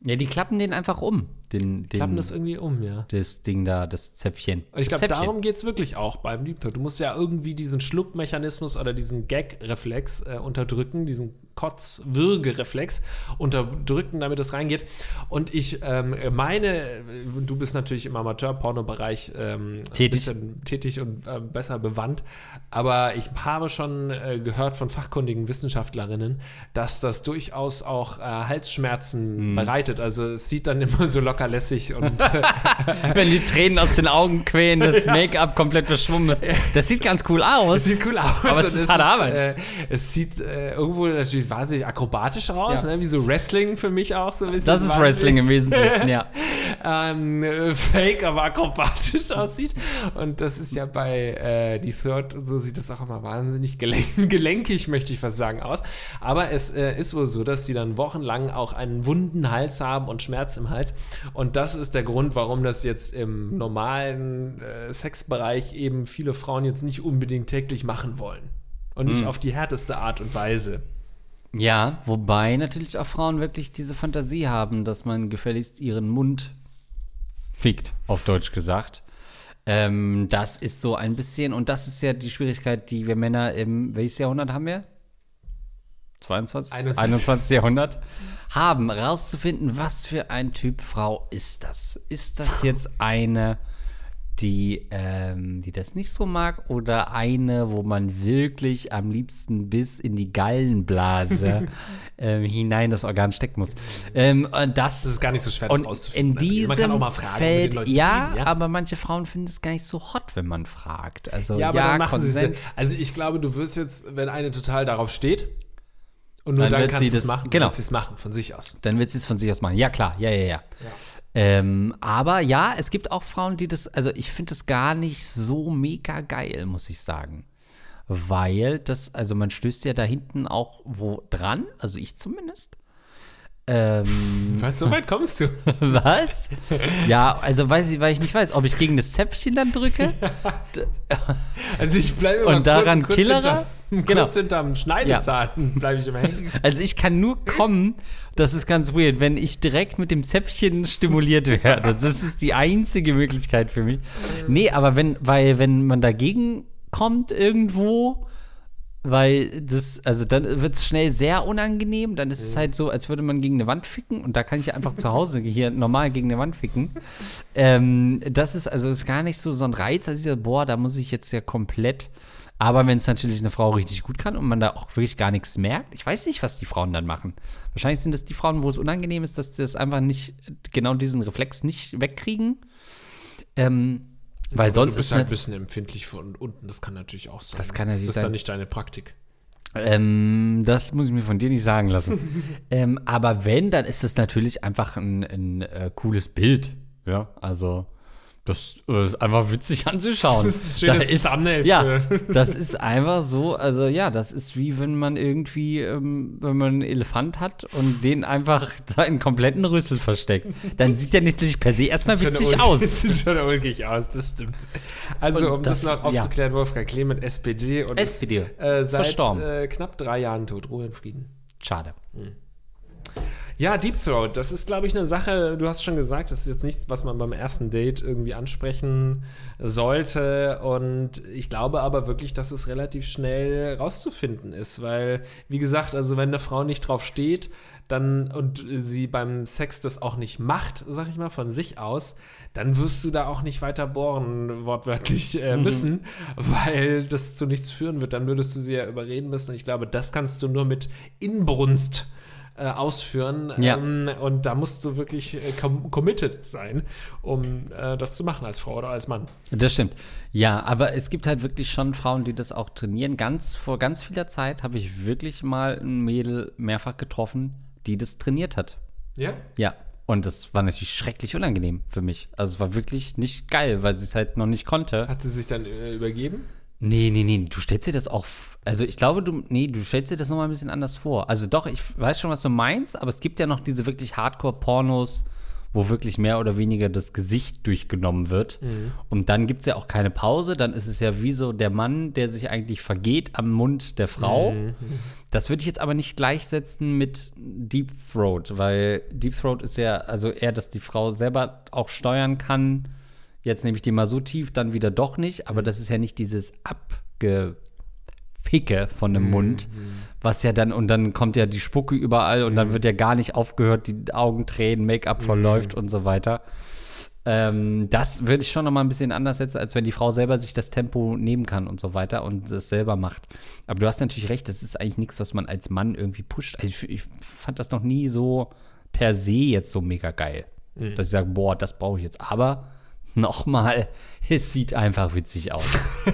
Ja, die klappen den einfach um. Den, den, Klappen das irgendwie um, ja. das Ding da, das Zäpfchen. Und ich glaube, darum geht es wirklich auch beim Deep. Du musst ja irgendwie diesen Schluckmechanismus oder diesen Gag-Reflex äh, unterdrücken, diesen Kotz-Würge-Reflex unterdrücken, damit es reingeht. Und ich ähm, meine, du bist natürlich im Amateur-Porno-Bereich ähm, Tätig. tätig und äh, besser bewandt, aber ich habe schon äh, gehört von fachkundigen Wissenschaftlerinnen, dass das durchaus auch äh, Halsschmerzen Mhm. bereitet. Also es sieht dann immer so locker lässig und Wenn die Tränen aus den Augen quälen, das Make-up komplett verschwommen ist. Das sieht ganz cool aus. Es sieht cool aus. Aber es ist harte Arbeit. Äh, es sieht äh, irgendwo natürlich wahnsinnig akrobatisch aus, Ja. ne? wie so Wrestling für mich auch so ein bisschen. Das ist wahnsinnig, Wrestling im Wesentlichen, ja. Ähm, äh, fake, aber akrobatisch aussieht. Und das ist ja bei äh, die Third, und so sieht das auch immer wahnsinnig gelenk gelenkig, möchte ich fast sagen, aus. Aber es äh, ist wohl so, dass die dann wochenlang auch einen wunden Hals haben und Schmerz im Hals. Und das ist der Grund, warum das jetzt im normalen äh, Sexbereich eben viele Frauen jetzt nicht unbedingt täglich machen wollen. Und nicht auf die härteste Art und Weise. Ja, wobei natürlich auch Frauen wirklich diese Fantasie haben, dass man gefälligst ihren Mund fickt, auf Deutsch gesagt. Ähm, das ist so ein bisschen, und das ist ja die Schwierigkeit, die wir Männer im, welches Jahrhundert haben wir? 22? 21. 21. Jahrhundert haben, rauszufinden, was für ein Typ Frau ist das? Ist das jetzt eine, die, ähm, die das nicht so mag oder eine, wo man wirklich am liebsten bis in die Gallenblase ähm, hinein das Organ stecken muss? Ähm, und das, Das ist gar nicht so schwer, das und rauszufinden. in diesem Man kann auch mal fragen mit Feld, den Leuten ja, reden, ja? aber manche Frauen finden es gar nicht so hot, wenn man fragt. Also Ja, ja, aber dann machen sie Konsent. es. Also ich glaube, du wirst jetzt, wenn eine total darauf steht und nur Dann dann, wird kannst sie du es das- machen, genau. wird sie es machen von sich aus. Dann wird sie es von sich aus machen. Ja, klar, ja, ja, ja. Ähm, aber ja, es gibt auch Frauen, die das, also ich finde das gar nicht so mega geil, muss ich sagen. Weil das, also man stößt ja da hinten auch wo dran, also ich zumindest. Ähm, Weißt du, so weit kommst du? was? Ja, also weiß ich, weil ich nicht weiß, ob ich gegen das Zäpfchen dann drücke. Also ich bleibe Und daran kurz, kurz, Killerer? Genau. kurz hinterm Schneidezahn bleibe ich immer hängen. Also ich kann nur kommen, das ist ganz weird, wenn ich direkt mit dem Zäpfchen stimuliert werde. Das ist die einzige Möglichkeit für mich. Nee, aber wenn, weil wenn man dagegen kommt irgendwo, weil das, also dann wird es schnell sehr unangenehm, dann ist es halt so, als würde man gegen eine Wand ficken und da kann ich einfach zu Hause hier normal gegen eine Wand ficken. Ähm, das ist also ist gar nicht so so ein Reiz, also ich sage, boah, da muss ich jetzt ja komplett aber wenn es natürlich eine Frau richtig gut kann und man da auch wirklich gar nichts merkt, ich weiß nicht, was die Frauen dann machen. Wahrscheinlich sind das die Frauen, wo es unangenehm ist, dass die das einfach nicht, genau diesen Reflex nicht wegkriegen. Ähm, weil sonst du bist ist halt ein bisschen empfindlich von unten, das kann natürlich auch sein. Das kann natürlich Das ist dann nicht deine Praktik. Ähm, das muss ich mir von dir nicht sagen lassen. ähm, aber wenn, dann ist es natürlich einfach ein, ein äh, cooles Bild. Ja, also das äh, ist einfach witzig anzuschauen. Das ist ein schönes Thumbnail Ja, das ist einfach so, also ja, das ist wie wenn man irgendwie, ähm, wenn man einen Elefant hat und den einfach seinen kompletten Rüssel versteckt. Dann sieht der nicht per se erstmal witzig aus. Sieht schon ulkig aus, das stimmt. Also, Und um das, das- noch aufzuklären, Wolfgang Clement, SPD und SPD, ist, äh, seit verstorben. äh, knapp drei Jahren tot. Ruhe in Frieden. Schade. Ja, Deep Throat, das ist, glaube ich, eine Sache, du hast schon gesagt, das ist jetzt nichts, was man beim ersten Date irgendwie ansprechen sollte. Und ich glaube aber wirklich, dass es relativ schnell rauszufinden ist, weil, wie gesagt, also wenn eine Frau nicht drauf steht, dann und sie beim Sex das auch nicht macht, sag ich mal, von sich aus, dann wirst du da auch nicht weiter bohren, wortwörtlich äh, müssen, weil das zu nichts führen wird. Dann würdest du sie ja überreden müssen. Und ich glaube, das kannst du nur mit Inbrunst äh, ausführen. Ja. Ähm, und da musst du wirklich äh, com committed sein, um äh, das zu machen als Frau oder als Mann. Das stimmt. Ja, aber es gibt halt wirklich schon Frauen, die das auch trainieren. Ganz vor ganz vieler Zeit habe ich wirklich mal ein Mädel mehrfach getroffen, die das trainiert hat. Ja? Ja. Und das war natürlich schrecklich unangenehm für mich. Also es war wirklich nicht geil, weil sie es halt noch nicht konnte. Hat sie sich dann äh, übergeben? Nee, nee, nee, du stellst dir das auch. Also ich glaube, du. Nee, du stellst dir das nochmal ein bisschen anders vor. Also doch, ich weiß schon, was du meinst, aber es gibt ja noch diese wirklich Hardcore-Pornos, wo wirklich mehr oder weniger das Gesicht durchgenommen wird. Und dann gibt es ja auch keine Pause. Dann ist es ja wie so der Mann, der sich eigentlich vergeht am Mund der Frau. Das würde ich jetzt aber nicht gleichsetzen mit Deep Throat, weil Deep Throat ist ja, also eher, dass die Frau selber auch steuern kann. Jetzt nehme ich die mal so tief, dann wieder doch nicht. Aber das ist ja nicht dieses Abgepicke von dem Mund, was ja dann, und dann kommt ja die Spucke überall und dann wird ja gar nicht aufgehört, die Augen tränen, Make-up verläuft und so weiter. Ähm, das würde ich schon noch mal ein bisschen anders setzen, als wenn die Frau selber sich das Tempo nehmen kann und so weiter und es selber macht. Aber du hast natürlich recht, das ist eigentlich nichts, was man als Mann irgendwie pusht. Also ich, ich fand das noch nie so per se jetzt so mega geil, dass ich sage, boah, das brauche ich jetzt. Aber nochmal, es sieht einfach witzig aus.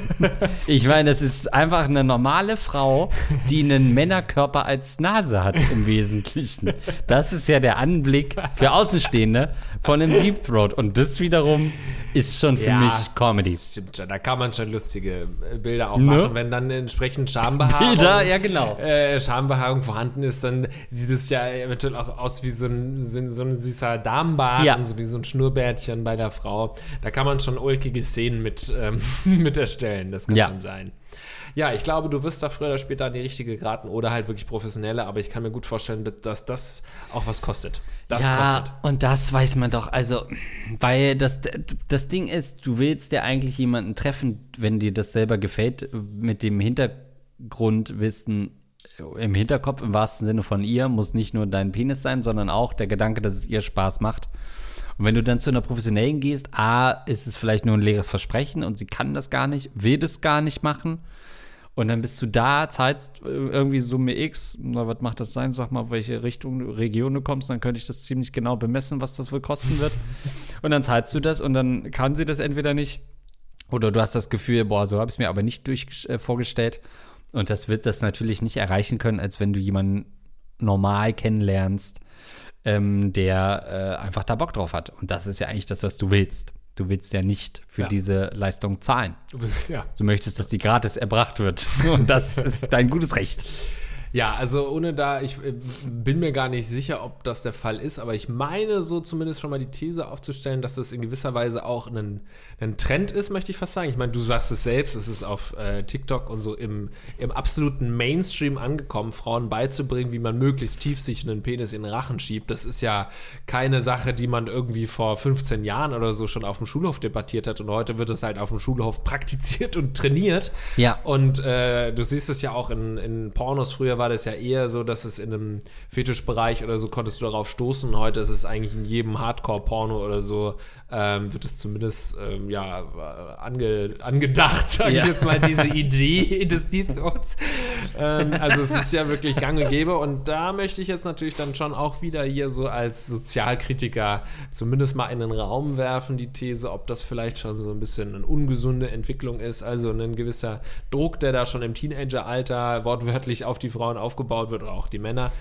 ich meine, das ist einfach eine normale Frau, die einen Männerkörper als Nase hat im Wesentlichen. Das ist ja der Anblick für Außenstehende von einem Deep Throat. Und das wiederum ist schon für Ja. mich Comedy. Stimmt schon, da kann man schon lustige äh, Bilder auch Ne? machen, wenn dann entsprechend Schambehaarung, Bilder, ja, genau. äh, Schambehaarung vorhanden ist, dann sieht es ja eventuell auch aus wie so ein, so ein- süßer Damenbart Ja. und so wie so ein Schnurrbärtchen bei der Frau. Da kann man schon ulkige Szenen mit, ähm, mit erstellen, das kann Ja. schon sein. Ja, ich glaube, du wirst da früher oder später an die richtige geraten oder halt wirklich professionelle, aber ich kann mir gut vorstellen, dass, das auch was kostet. Das ja, kostet. und das weiß man doch. Also, weil das, das Ding ist, du willst ja eigentlich jemanden treffen, wenn dir das selber gefällt, mit dem Hintergrundwissen im Hinterkopf, im wahrsten Sinne von ihr, muss nicht nur dein Penis sein, sondern auch der Gedanke, dass es ihr Spaß macht. Und wenn du dann zu einer Professionellen gehst, A, ist es vielleicht nur ein leeres Versprechen und sie kann das gar nicht, will das gar nicht machen. Und dann bist du da, zahlst äh, irgendwie Summe X, na, was macht das sein? Sag mal, welche Richtung, Region du kommst, dann könnte ich das ziemlich genau bemessen, was das wohl kosten wird. und dann zahlst du das und dann kann sie das entweder nicht. Oder du hast das Gefühl, boah, so habe ich es mir aber nicht durch, äh, vorgestellt. Und das wird das natürlich nicht erreichen können, als wenn du jemanden normal kennenlernst, ähm, der äh, einfach da Bock drauf hat. Und das ist ja eigentlich das, was du willst. Du willst ja nicht für Ja. diese Leistung zahlen. Du bist, ja. Du möchtest, dass die gratis erbracht wird. Und das ist dein gutes Recht. Ja, also ohne da, ich äh, bin mir gar nicht sicher, ob das der Fall ist, aber ich meine so zumindest schon mal die These aufzustellen, dass das in gewisser Weise auch ein, ein Trend ist, möchte ich fast sagen. Ich meine, du sagst es selbst, es ist auf äh, TikTok und so im, im absoluten Mainstream angekommen, Frauen beizubringen, wie man möglichst tief sich einen Penis in den Rachen schiebt. Das ist ja keine Sache, die man irgendwie vor 15 Jahren oder so schon auf dem Schulhof debattiert hat und heute wird es halt auf dem Schulhof praktiziert und trainiert. Ja. Und äh, du siehst es ja auch in, in Pornos. Früher war das ja eher so, dass es in einem Fetischbereich oder so konntest du darauf stoßen. Heute ist es eigentlich in jedem Hardcore-Porno oder so, ähm, wird es zumindest ähm, ja, ange, angedacht, sage Ja. ich jetzt mal, diese Idee des Deep Throats. ähm, also es ist ja wirklich gang und gäbe. Und da möchte ich jetzt natürlich dann schon auch wieder hier so als Sozialkritiker zumindest mal in den Raum werfen, die These, ob das vielleicht schon so ein bisschen eine ungesunde Entwicklung ist. Also ein gewisser Druck, der da schon im Teenageralter wortwörtlich auf die Frauen aufgebaut wird oder auch die Männer.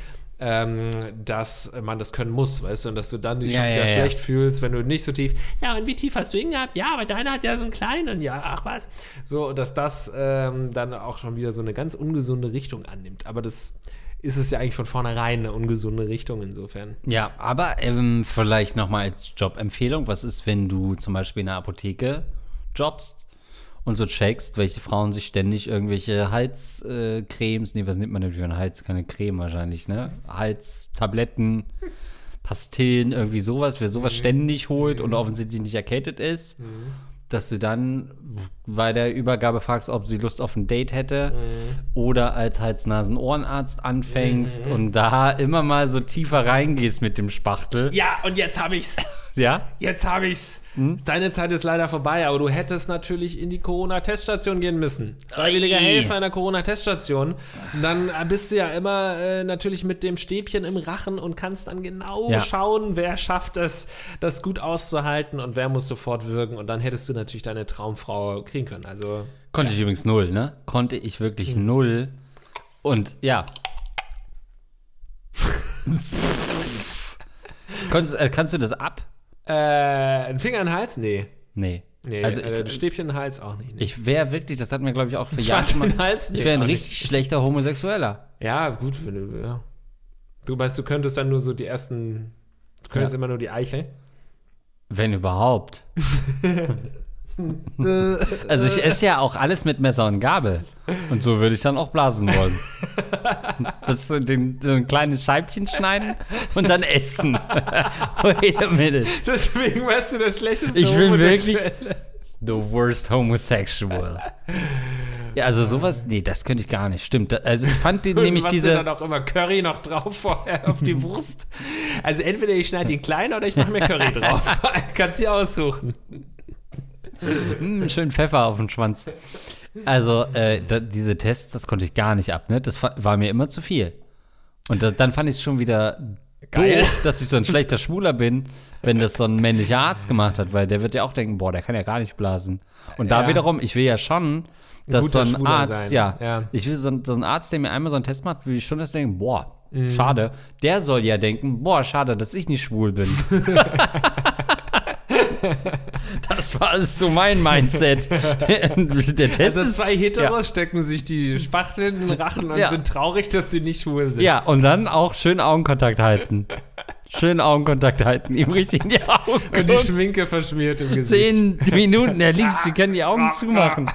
Ähm, dass man das können muss, weißt du, und dass du dann dich Ja, schon wieder ja, ja. schlecht fühlst, wenn du nicht so tief, ja, und wie tief hast du ihn gehabt? Ja, aber deiner hat ja so einen kleinen, ja, ach was. So, dass das ähm, dann auch schon wieder so eine ganz ungesunde Richtung annimmt. Aber das ist es ja eigentlich von vornherein eine ungesunde Richtung insofern. Ja, aber ähm, vielleicht nochmal als Jobempfehlung. Was ist, wenn du zum Beispiel in einer Apotheke jobst und so checkst, welche Frauen sich ständig irgendwelche Halscremes, äh, nee, was nimmt man denn für einen Hals? Keine Creme wahrscheinlich, ne? Halstabletten, Pastillen, irgendwie sowas. Wer sowas ständig holt und offensichtlich nicht erkältet ist, dass du dann bei der Übergabe fragst, ob sie Lust auf ein Date hätte oder als Hals-Nasen-Ohrenarzt anfängst und da immer mal so tiefer reingehst mit dem Spachtel. Ja, und jetzt habe ich's. Ja? Jetzt habe ich's. Hm? Deine Zeit ist leider vorbei, aber du hättest natürlich in die Corona-Teststation gehen müssen. Freiwilliger. Helfer in der Corona-Teststation. Und Dann bist du ja immer äh, natürlich mit dem Stäbchen im Rachen und kannst dann genau Ja. schauen, wer schafft es, das gut auszuhalten und wer muss sofort wirken. Und dann hättest du natürlich deine Traumfrau kriegen können. Also Konnte ich übrigens null, ne? Konnte ich wirklich null. Und ja. Konntest, äh, kannst du das ab? Äh, ein Finger in den Hals? Nee. Nee. Nee, also also ich, äh, Stäbchen in den Hals auch nicht. Nee. ich wäre wirklich, das hatten wir, glaube ich, auch für Jahre schon Hals? Ich wäre ein richtig schlechter Homosexueller. Ja, gut, wenn du, ja. Du meinst, du könntest dann nur so die ersten, du könntest Ja. immer nur die Eichel. Wenn überhaupt. also ich esse ja auch alles mit Messer und Gabel. Und so würde ich dann auch blasen wollen. Das so, den, so ein kleines Scheibchen schneiden und dann essen. Wait a minute. Deswegen weißt du das schlechteste Ich bin wirklich the worst homosexual. Ja, also sowas, nee, das könnte ich gar nicht. Stimmt. Also ich fand die, nämlich Was denn dann diese. auch immer Curry noch drauf vorher auf die Wurst. Also entweder ich schneide ihn klein oder ich mache mir Curry drauf. Kannst du aussuchen. Mh, schön Pfeffer auf den Schwanz. Also, äh, da, diese Tests, das konnte ich gar nicht ab, ne? Das war mir immer zu viel. Und da, dann fand ich es schon wieder Geil. doof, dass ich so ein schlechter Schwuler bin, wenn das so ein männlicher Arzt gemacht hat, weil der wird ja auch denken, boah, der kann ja gar nicht blasen. Und da Ja. wiederum, ich will ja schon, dass so ein Schwuler Arzt, ja, Ja. ich will so, ein- so ein Arzt, der mir einmal so einen Test macht, will ich schon das denken, boah, Mhm. schade. Der soll ja denken, boah, schade, dass ich nicht schwul bin. das war so mein Mindset. der Test Also zwei Heteros ja. stecken sich die Spachteln in den Rachen und Ja. sind traurig, dass sie nicht schwul sind. Ja, und dann auch schön Augenkontakt halten. Schön Augenkontakt halten, ihm richtig in die Augen Und die. Schminke verschmiert im Gesicht. Zehn Minuten, Herr Links, Sie können die Augen zumachen.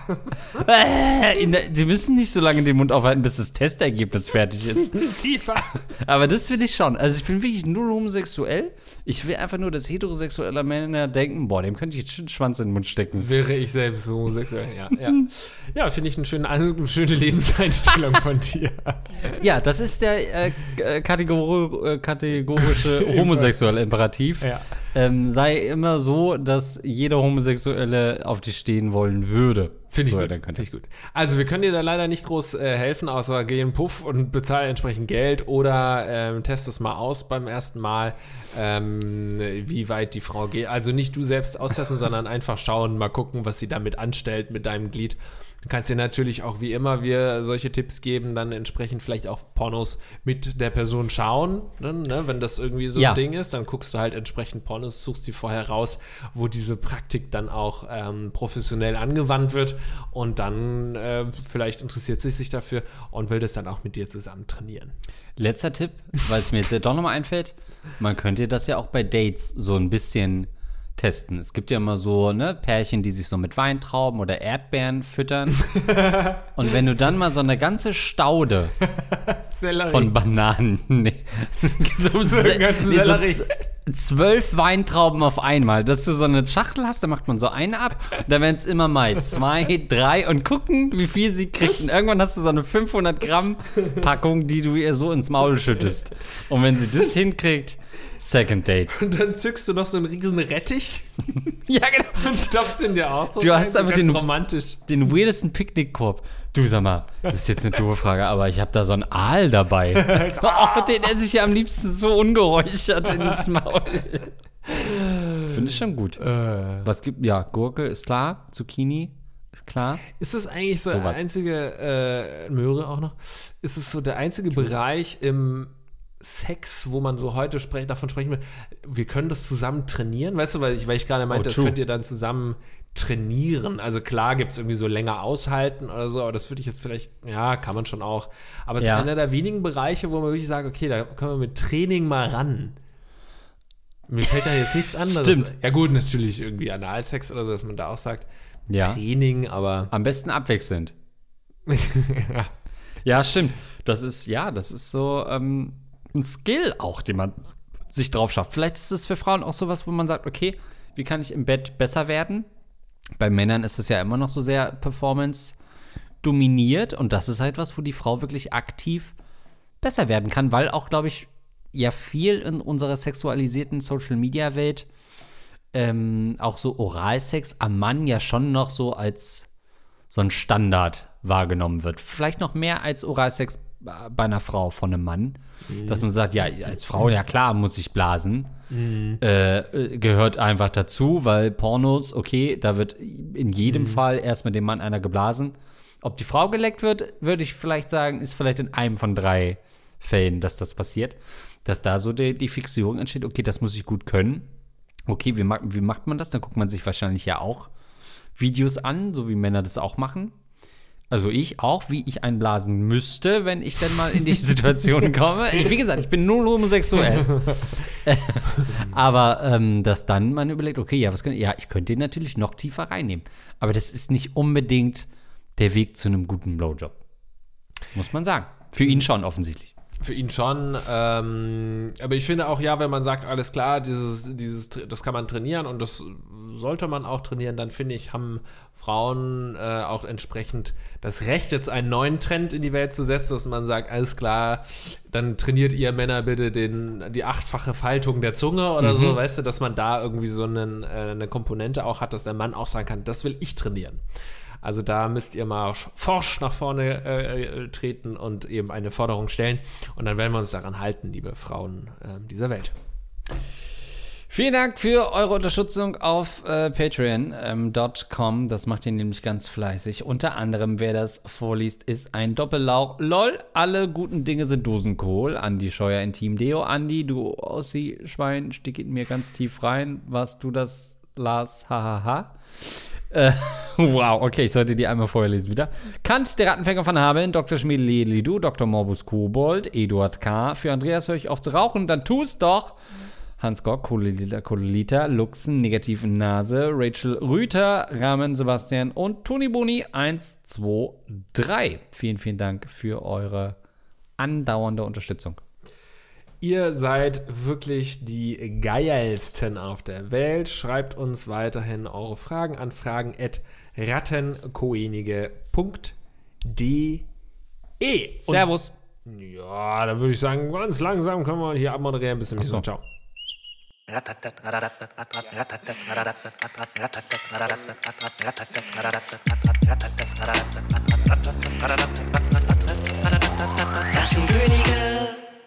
Äh, der, Sie müssen nicht so lange den Mund aufhalten, bis das Testergebnis fertig ist. Tiefer. Aber das will ich schon. Also ich bin wirklich null homosexuell. Ich will einfach nur, dass heterosexuelle Männer denken, boah, dem könnte ich jetzt einen Schwanz in den Mund stecken. Wäre ich selbst homosexuell, ja. Ja, ja finde ich eine schöne, schöne Lebenseinstellung von dir. Ja, das ist der äh, äh, kategori äh, kategorische homosexuelle Imperativ. Ja. Ähm, sei immer so, dass jeder Homosexuelle auf dich stehen wollen würde. Finde ich, so, gut. Finde ich gut. Also, wir können dir da leider nicht groß äh, helfen, außer geh in Puff und bezahle entsprechend Geld oder ähm, test es mal aus beim ersten Mal, ähm, wie weit die Frau geht. Also nicht du selbst austesten, sondern einfach schauen, mal gucken, was sie damit anstellt mit deinem Glied. Du kannst dir natürlich auch wie immer wir solche Tipps geben, dann entsprechend vielleicht auch Pornos mit der Person schauen. Dann, ne? Wenn das irgendwie so Ja. ein Ding ist, dann guckst du halt entsprechend Pornos, suchst sie vorher raus, wo diese Praktik dann auch ähm, professionell angewandt wird und dann äh, vielleicht interessiert sie sich dafür und will das dann auch mit dir zusammen trainieren. Letzter Tipp, weil es mir jetzt ja doch nochmal einfällt. Man könnte das ja auch bei Dates so ein bisschen testen. Es gibt ja immer so ne, Pärchen, die sich so mit Weintrauben oder Erdbeeren füttern. Und wenn du dann mal so eine ganze Staude von Bananen. Nee. so So Sellerie. z- Zwölf Weintrauben auf einmal. Dass du so eine Schachtel hast, da macht man so eine ab. Dann werden es immer mal zwei, drei und gucken, wie viel sie kriegt. Und irgendwann hast du so eine 500 Gramm Packung, die du ihr so ins Maul schüttest. Und wenn sie das hinkriegt, Second Date. und dann zückst du noch so einen riesen Rettich Ja, genau. und stopfst ihn dir aus. Du hast einfach ganz den- romantisch. Den weirdesten Picknickkorb. Du sag mal, das ist jetzt eine doofe Frage, aber ich habe da so einen Aal dabei. oh, den esse ich ja am liebsten so ungeräuchert ins Maul. Finde ich schon gut. Äh. Was gibt, ja, Gurke ist klar, Zucchini ist klar. Ist es eigentlich so der Sowas. einzige, äh, Möhre auch noch, ist es so der einzige Bereich im Sex, wo man so heute sprech, davon sprechen will, wir können das zusammen trainieren? Weißt du, weil ich, weil ich gerade meinte, Oh, das könnt ihr dann zusammen trainieren. Also klar gibt es irgendwie so länger aushalten oder so, aber das würde ich jetzt vielleicht, ja, kann man schon auch. Aber es Ja. ist einer der wenigen Bereiche, wo man wirklich sagt, okay, da können wir mit Training mal ran. Mir fällt da jetzt nichts anderes. Stimmt. Ja gut, natürlich irgendwie Analsex oder so, dass man da auch sagt, Ja. Training, aber Am besten abwechselnd. ja. Ja, stimmt. Das ist, ja, das ist so ähm, ein Skill auch, den man sich drauf schafft. Vielleicht ist es für Frauen auch sowas, wo man sagt, okay, wie kann ich im Bett besser werden? Bei Männern ist es ja immer noch so sehr Performance dominiert und das ist halt was, wo die Frau wirklich aktiv besser werden kann, weil auch, glaube ich, ja viel in unserer sexualisierten Social-Media-Welt ähm, auch so Oralsex am Mann ja schon noch so als so ein Standard wahrgenommen wird. Vielleicht noch mehr als Oralsex bei einer Frau von einem Mann. Mhm. Dass man sagt, ja, als Frau, ja klar, muss ich blasen. Mhm. Äh, gehört einfach dazu, weil Pornos, okay, da wird in jedem mhm. Fall erst mit dem Mann einer geblasen. Ob die Frau geleckt wird, würde ich vielleicht sagen, ist vielleicht in einem von drei Fällen, dass das passiert. Dass da so die, die Fixierung entsteht, okay, das muss ich gut können. Okay, wie, wie macht man das? Dann guckt man sich wahrscheinlich ja auch Videos an, so wie Männer das auch machen. Also ich auch, wie ich einblasen müsste, wenn ich denn mal in die Situation komme. Ich, wie gesagt, ich bin null homosexuell. Aber ähm, dass dann man überlegt, okay, ja, was kann ich, ja, ich könnte ihn natürlich noch tiefer reinnehmen. Aber das ist nicht unbedingt der Weg zu einem guten Blowjob. Muss man sagen. Für ihn schon offensichtlich. Für ihn schon. Ähm, aber ich finde auch, ja, wenn man sagt, alles klar, dieses, dieses, das kann man trainieren und das sollte man auch trainieren, dann finde ich, haben Frauen äh, auch entsprechend das Recht, jetzt einen neuen Trend in die Welt zu setzen, dass man sagt, alles klar, dann trainiert ihr Männer bitte den, die achtfache Faltung der Zunge oder mhm. so, weißt du, dass man da irgendwie so einen, äh, eine Komponente auch hat, dass der Mann auch sagen kann, das will ich trainieren. Also da müsst ihr mal forsch nach vorne äh, äh, treten und eben eine Forderung stellen. Und dann werden wir uns daran halten, liebe Frauen äh, dieser Welt. Vielen Dank für eure Unterstützung auf äh, patreon.com. Ähm, das macht ihr nämlich ganz fleißig. Unter anderem, wer das vorliest, ist ein Doppellauch. LOL, alle guten Dinge sind Dosenkohl. Andi Scheuer Intim Deo. Andi, du Ossi-Schwein, stick in mir ganz tief rein. Was du das, Lars? Hahaha. Äh, wow, okay, ich sollte die einmal vorlesen wieder. Kant, der Rattenfänger von Hameln, Dr. Schmiedelidu, Dr. Morbus Kobold, Eduard K. Für Andreas höre ich auf zu rauchen, dann tu es doch. Hans Gock, Kololita, Luxen, negative Nase, Rachel Rüther, Rahmen Sebastian und Toni Boni 1, 2, 3. Vielen, vielen Dank für eure andauernde Unterstützung. Ihr seid wirklich die geilsten auf der Welt. Schreibt uns weiterhin eure Fragen an fragen.rattenkoenige.de. Servus. Ja, da würde ich sagen, ganz langsam können wir hier abmoderieren. Bis zum nächsten Mal. Ciao.